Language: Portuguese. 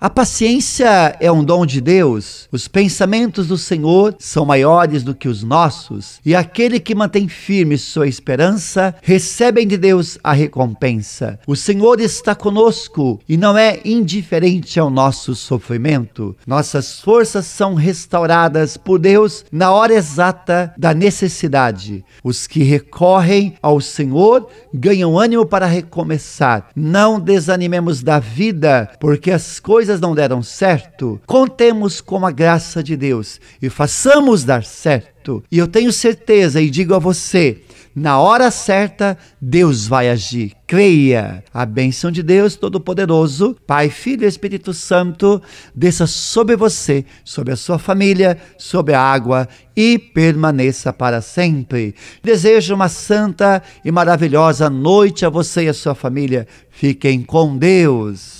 A paciência é um dom de Deus. Os pensamentos do Senhor são maiores do que os nossos, e aquele que mantém firme sua esperança recebe de Deus a recompensa. O Senhor está conosco e não é indiferente ao nosso sofrimento. Nossas forças são restauradas por Deus na hora exata da necessidade. Os que recorrem ao Senhor ganham ânimo para recomeçar. Não desanimemos da vida, porque as coisas coisas não deram certo, contemos com a graça de Deus e façamos dar certo. E eu tenho certeza e digo a você, na hora certa, Deus vai agir. Creia. A bênção de Deus Todo-Poderoso, Pai, Filho e Espírito Santo, desça sobre você, sobre a sua família, sobre a água e permaneça para sempre. Desejo uma santa e maravilhosa noite a você e a sua família. Fiquem com Deus.